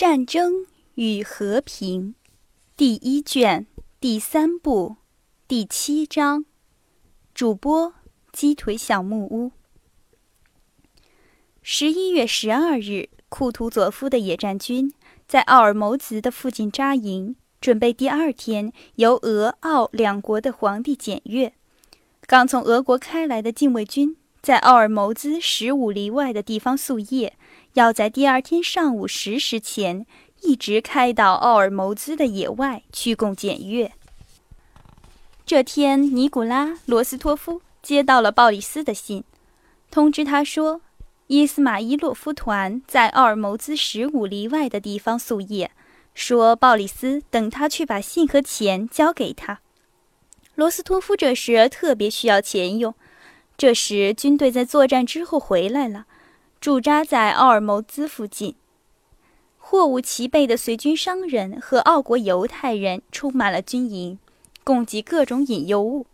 战争与和平，第一卷第三部第七章。主播鸡腿小木屋。十一月十二日，库图佐夫的野战军在奥尔谋兹的附近扎营，准备第二天由俄奥两国的皇帝检阅。刚从俄国开来的禁卫军在奥尔谋兹十五里外的地方宿夜。要在第二天上午十时前一直开到奥尔谋兹的野外去供检阅。这天，尼古拉·罗斯托夫接到了鲍里斯的信，通知他说，伊斯马伊洛夫团在奥尔谋兹十五里外的地方宿夜，说鲍里斯等他去把信和钱交给他。罗斯托夫这时特别需要钱用，这时军队在作战之后回来了。驻扎在奥尔谋兹附近，货物齐备的随军商人和奥国犹太人充满了军营，供给各种引诱物。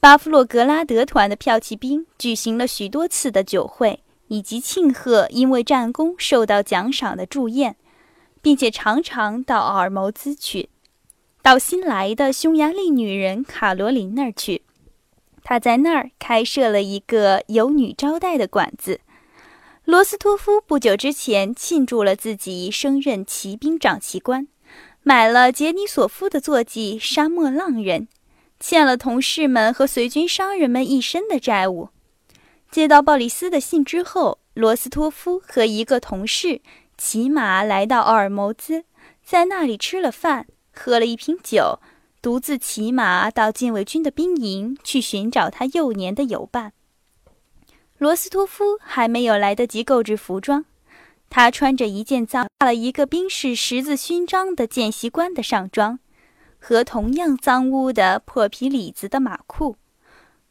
巴夫洛格拉德团的骠骑兵举行了许多次的酒会，以及庆贺因为战功受到奖赏的祝宴，并且常常到奥尔谋兹去，到新来的匈牙利女人卡罗琳那儿去。他在那儿开设了一个有女招待的馆子。罗斯托夫不久之前庆祝了自己升任骑兵长旗官，买了杰尼索夫的坐骑沙漠浪人，欠了同事们和随军商人们一身的债务。接到鲍里斯的信之后，罗斯托夫和一个同事骑马来到奥尔谋兹，在那里吃了饭，喝了一瓶酒，独自骑马到禁卫军的兵营去寻找他幼年的友伴。罗斯托夫还没有来得及购置服装，他穿着一件脏了一个兵士十字勋章的见习官的上装，和同样脏污的破皮里子的马裤，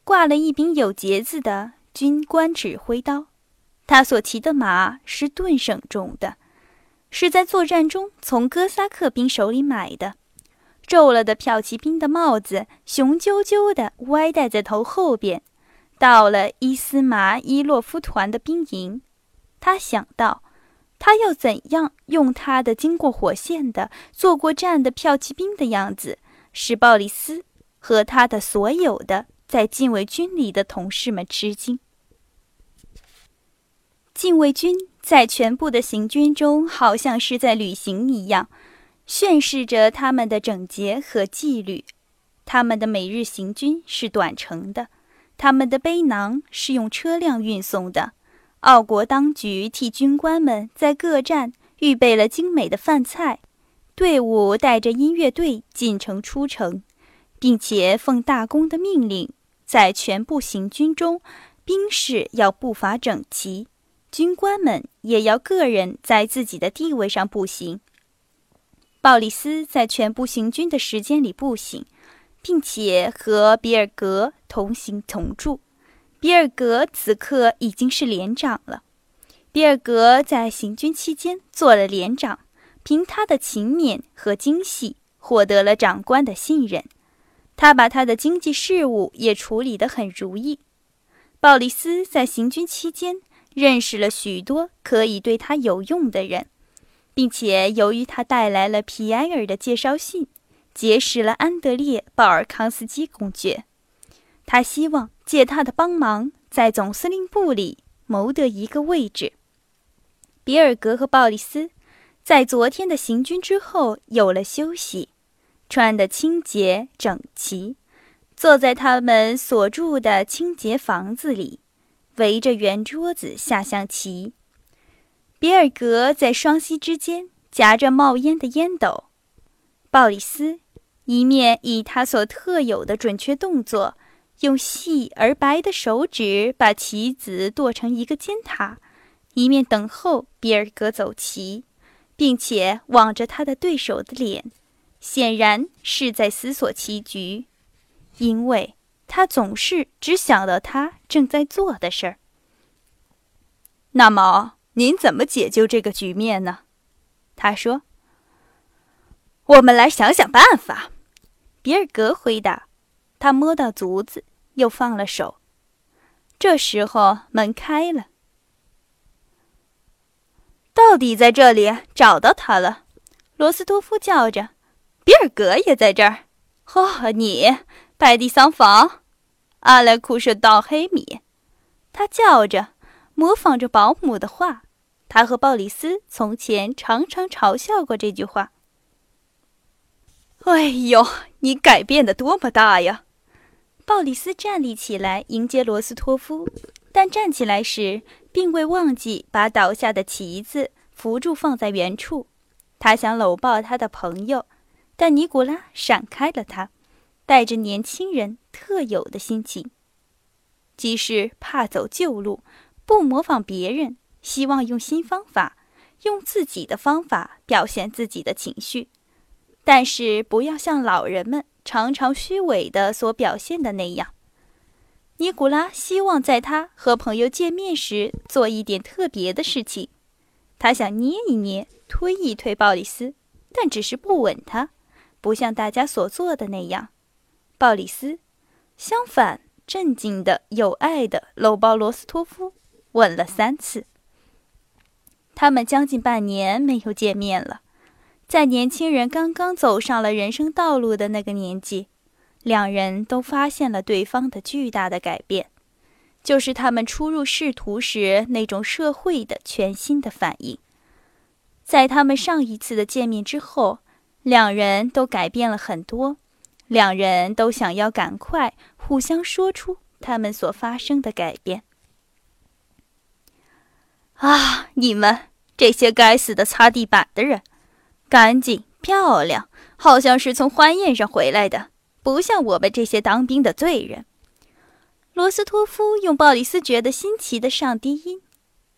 挂了一柄有节子的军官指挥刀。他所骑的马是顿省种的，是在作战中从哥萨克兵手里买的。皱了的骠骑兵的帽子雄赳赳地歪戴在头后边。到了伊斯麻伊洛夫团的兵营，他想到，他要怎样用他的经过火线的、做过战的骠骑兵的样子，使鲍里斯和他的所有的在禁卫军里的同事们吃惊。禁卫军在全部的行军中，好像是在旅行一样，宣示着他们的整洁和纪律。他们的每日行军是短程的。他们的背囊是用车辆运送的。奥国当局替军官们在各站预备了精美的饭菜，队伍带着音乐队进城出城，并且奉大公的命令，在全部行军中，兵士要步伐整齐，军官们也要个人在自己的地位上步行。鲍里斯在全部行军的时间里步行。并且和比尔格同行同住。比尔格此刻已经是连长了。比尔格在行军期间做了连长，凭他的勤勉和精细，获得了长官的信任。他把他的经济事务也处理得很如意。鲍里斯在行军期间认识了许多可以对他有用的人，并且由于他带来了皮埃尔的介绍信。结识了安德烈·鲍尔康斯基公爵，他希望借他的帮忙，在总司令部里谋得一个位置。比尔格和鲍里斯在昨天的行军之后有了休息，穿得清洁整齐，坐在他们所住的清洁房子里，围着圆桌子下象棋。比尔格在双膝之间夹着冒烟的烟斗，鲍里斯。一面以他所特有的准确动作，用细而白的手指把棋子剁成一个尖塔，一面等候比尔格走棋，并且望着他的对手的脸，显然是在思索棋局，因为他总是只想到他正在做的事儿。那么，您怎么解救这个局面呢？他说。我们来想想办法。比尔格回答。他摸到足子，又放了手。这时候门开了。到底在这里找到他了！罗斯托夫叫着：“比尔格也在这儿。”哦，你，拜蒂桑房，阿莱库舍道黑米，他叫着，模仿着保姆的话。他和鲍里斯从前常常嘲笑过这句话。哎呦，你改变的多么大呀！鲍里斯站立起来迎接罗斯托夫，但站起来时并未忘记把倒下的旗子扶住放在原处。他想搂抱他的朋友。但尼古拉闪开了他，带着年轻人特有的心情，即是怕走旧路，不模仿别人，希望用新方法，用自己的方法表现自己的情绪，但是不要像老人们常常虚伪的所表现的那样。尼古拉希望在他和朋友见面时做一点特别的事情，他想捏一捏、推一推鲍里斯，但只是不吻他。不像大家所做的那样，鲍里斯，相反，镇静的、有爱的搂抱罗斯托夫，吻了三次。他们将近半年没有见面了，在年轻人刚刚走上了人生道路的那个年纪，两人都发现了对方的巨大的改变，就是他们初入仕途时那种社会的全新的反应。在他们上一次的见面之后。两人都改变了很多，两人都想要赶快互相说出他们所发生的改变。啊，你们这些该死的擦地板的人，干净漂亮，好像是从欢宴上回来的，不像我们这些当兵的罪人。罗斯托夫用鲍里斯觉得新奇的上低音，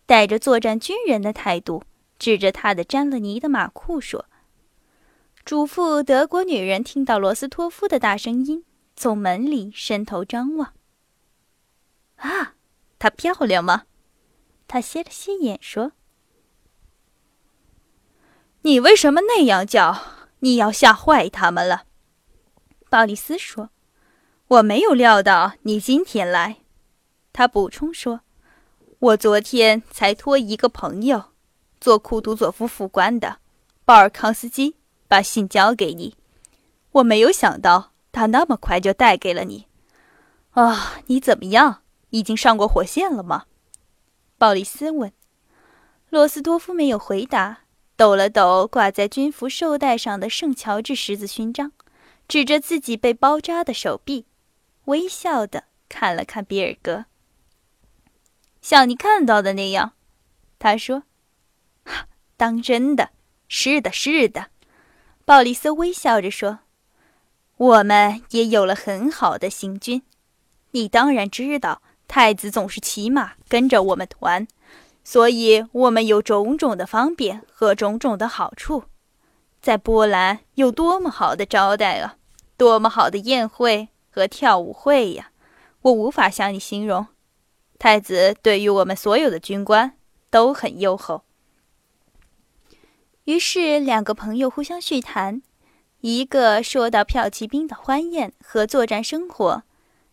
带着作战军人的态度，指着他的沾了泥的马裤说。嘱咐德国女人听到罗斯托夫的大声音，从门里伸头张望。啊，她漂亮吗？他斜了斜眼说：“你为什么那样叫？你要吓坏他们了。”鲍里斯说：“我没有料到你今天来。”他补充说：“我昨天才托一个朋友，做库图佐夫副官的鲍尔康斯基。”把信交给你，我没有想到他那么快就带给了你。啊，你怎么样？已经上过火线了吗？鲍里斯问。罗斯多夫没有回答，抖了抖挂在军服绶带上的圣乔治十字勋章，指着自己被包扎的手臂，微笑的看了看比尔格。像你看到的那样，他说：“当真的？是的，是的。”鲍里斯微笑着说：“我们也有了很好的行军。你当然知道，太子总是骑马跟着我们团，所以我们有种种的方便和种种的好处。在波兰有多么好的招待啊，多么好的宴会和跳舞会呀！我无法向你形容。太子对于我们所有的军官都很优厚。”于是，两个朋友互相叙谈，一个说到骠骑兵的欢宴和作战生活，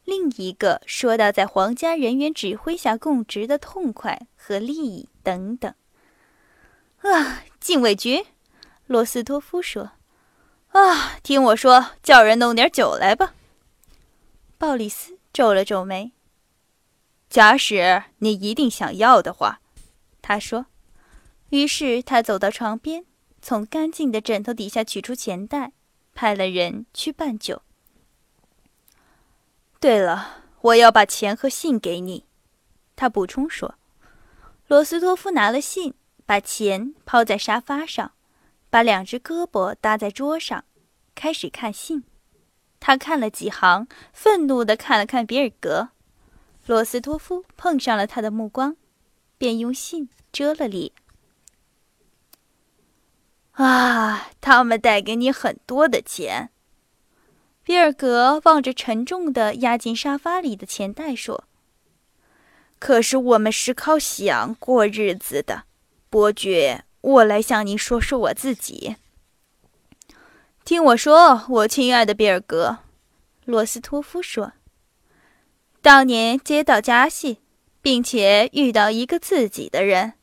另一个说到在皇家人员指挥下供职的痛快和利益等等。啊，禁卫军，罗斯托夫说：“啊，听我说，叫人弄点酒来吧。”鲍里斯皱了皱眉。假使你一定想要的话，他说。于是他走到床边，从干净的枕头底下取出钱袋，派了人去办酒。对了，我要把钱和信给你，他补充说。罗斯托夫拿了信，把钱抛在沙发上，把两只胳膊搭在桌上，开始看信。他看了几行，愤怒地看了看比尔格。罗斯托夫碰上了他的目光，便用信遮了脸。啊，他们带给你很多的钱。比尔格望着沉重的压进沙发里的钱袋说：“可是我们是靠想过日子的，伯爵。我来向您说说我自己。听我说，我亲爱的比尔格。”罗斯托夫说：“当年接到家信，并且遇到一个自己的人，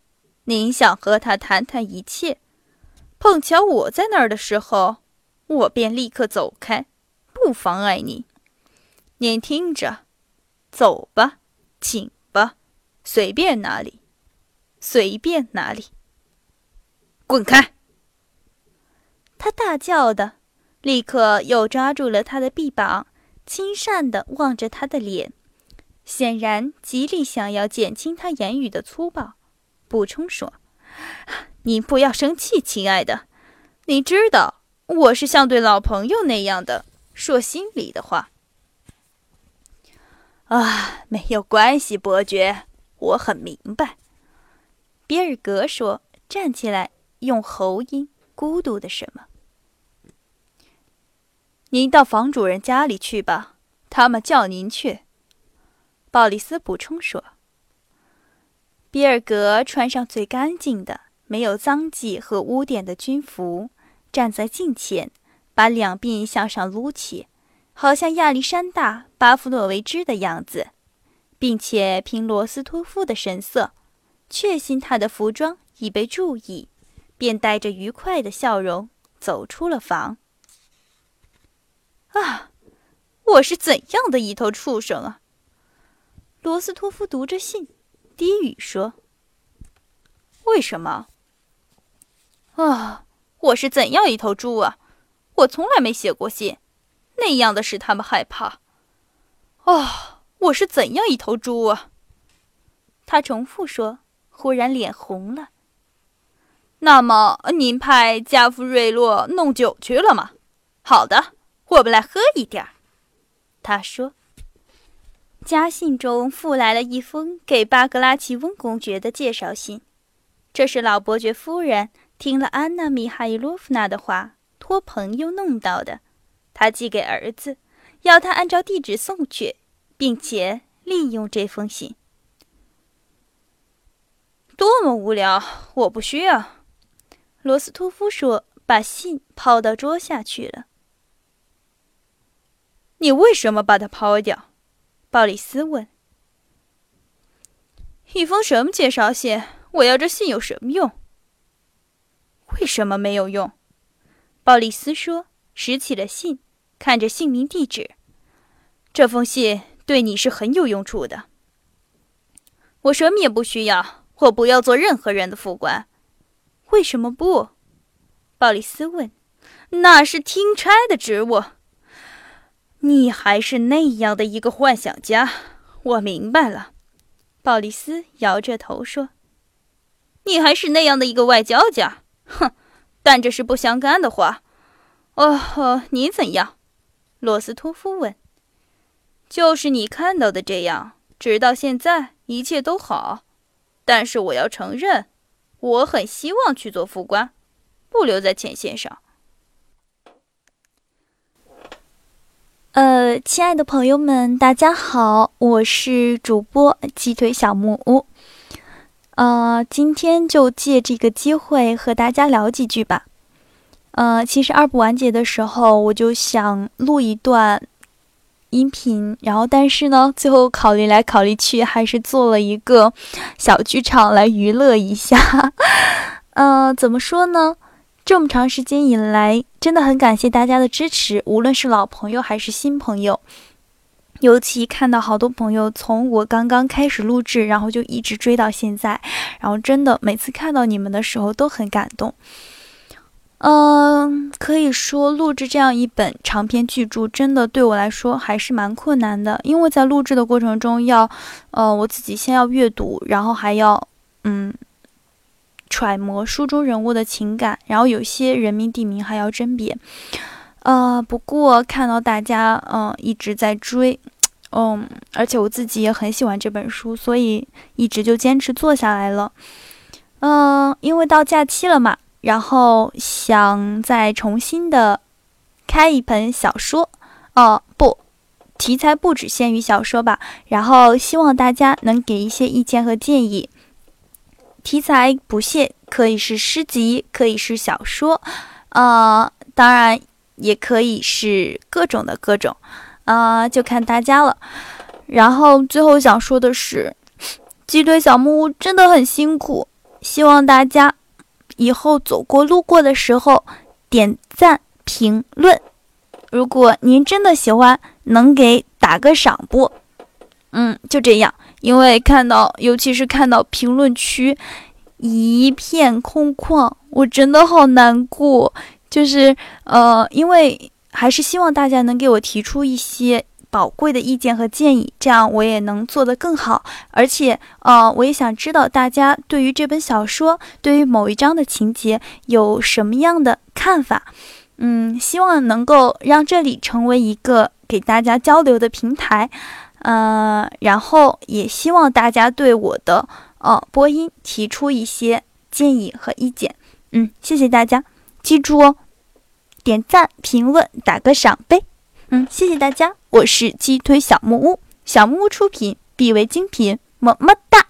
您想和他谈谈一切，碰巧我在那儿的时候，我便立刻走开，不妨碍你。您听着，走吧，请吧，随便哪里，随便哪里，滚开！他大叫的，立刻又抓住了他的臂膀，亲善的望着他的脸，显然极力想要减轻他言语的粗暴。补充说：“您不要生气，亲爱的，你知道我是像对老朋友那样的说心里的话。”啊，没有关系，伯爵，我很明白。”比尔格说，站起来，用喉音咕嘟的什么。“您到房主人家里去吧，他们叫您去。”鲍里斯补充说。比尔格穿上最干净的、没有脏迹和污点的军服，站在镜前，把两鬓向上撸起。好像亚历山大·巴夫洛维兹的样子，并且凭罗斯托夫的神色，确信他的服装已被注意，便带着愉快的笑容走出了房。啊，我是怎样的一头畜生啊！罗斯托夫读着信，低语说：“为什么？啊，我是怎样一头猪啊！我从来没写过信。”那样的使他们害怕。哦，我是怎样一头猪啊！他重复说，忽然脸红了。那么，您派加夫瑞洛弄酒去了吗？好的，我们来喝一点儿。他说。家信中附来了一封给巴格拉奇翁公爵的介绍信，这是老伯爵夫人听了安娜米哈伊洛夫娜的话，托朋友弄到的。他寄给儿子，要他按照地址送去，并且利用这封信。多么无聊！我不需要。罗斯托夫说，把信抛到桌下去了。你为什么把它抛掉？鲍里斯问。一封什么介绍信？我要这信有什么用？为什么没有用？鲍里斯说，拾起了信。看着姓名地址，这封信对你是很有用处的。我什么也不需要，我不要做任何人的副官。为什么不？鲍里斯问。那是听差的职务。你还是那样的一个幻想家。我明白了。鲍里斯摇着头说：“你还是那样的一个外交家。哼，但这是不相干的话。哦，你怎样？”罗斯托夫问：“就是你看到的这样，直到现在一切都好。但是我要承认，我很希望去做副官，不留在前线上。”呃，亲爱的朋友们，大家好，我是主播鸡腿小木屋。呃，今天就借这个机会和大家聊几句吧。呃，其实二部完结的时候，我就想录一段音频，然后但是呢，最后考虑来考虑去，还是做了一个小剧场来娱乐一下。呃，怎么说呢？这么长时间以来，真的很感谢大家的支持，无论是老朋友还是新朋友，尤其看到好多朋友从我刚刚开始录制，然后就一直追到现在，然后真的每次看到你们的时候都很感动。嗯，可以说录制这样一本长篇巨著，真的对我来说还是蛮困难的。因为在录制的过程中，要，呃，我自己先要阅读，然后还要，嗯，揣摩书中人物的情感，然后有些人名地名还要甄别。呃，不过看到大家，嗯，一直在追，嗯，而且我自己也很喜欢这本书，所以一直就坚持做下来了。嗯，因为到假期了嘛。然后想再重新的开一本小说，哦不，题材不只限于小说吧。然后希望大家能给一些意见和建议。题材不限，可以是诗集，可以是小说，呃，当然也可以是各种的各种，啊，就看大家了。然后最后想说的是，鸡腿小木屋真的很辛苦。希望大家以后走过路过的时候点赞评论。如果您真的喜欢，能给打个赏不？嗯，就这样。因为看到，尤其是看到评论区一片空旷，我真的好难过。就是呃，因为还是希望大家能给我提出一些宝贵的意见和建议，这样我也能做得更好。而且呃，我也想知道大家对于这本小说，对于某一章的情节有什么样的看法。嗯，希望能够让这里成为一个给大家交流的平台。呃，然后也希望大家对我的呃播音提出一些建议和意见。嗯，谢谢大家，记住哦，点赞、评论、打个赏呗。嗯，谢谢大家，我是鸡腿小木屋，小木屋出品，必为精品，么么哒。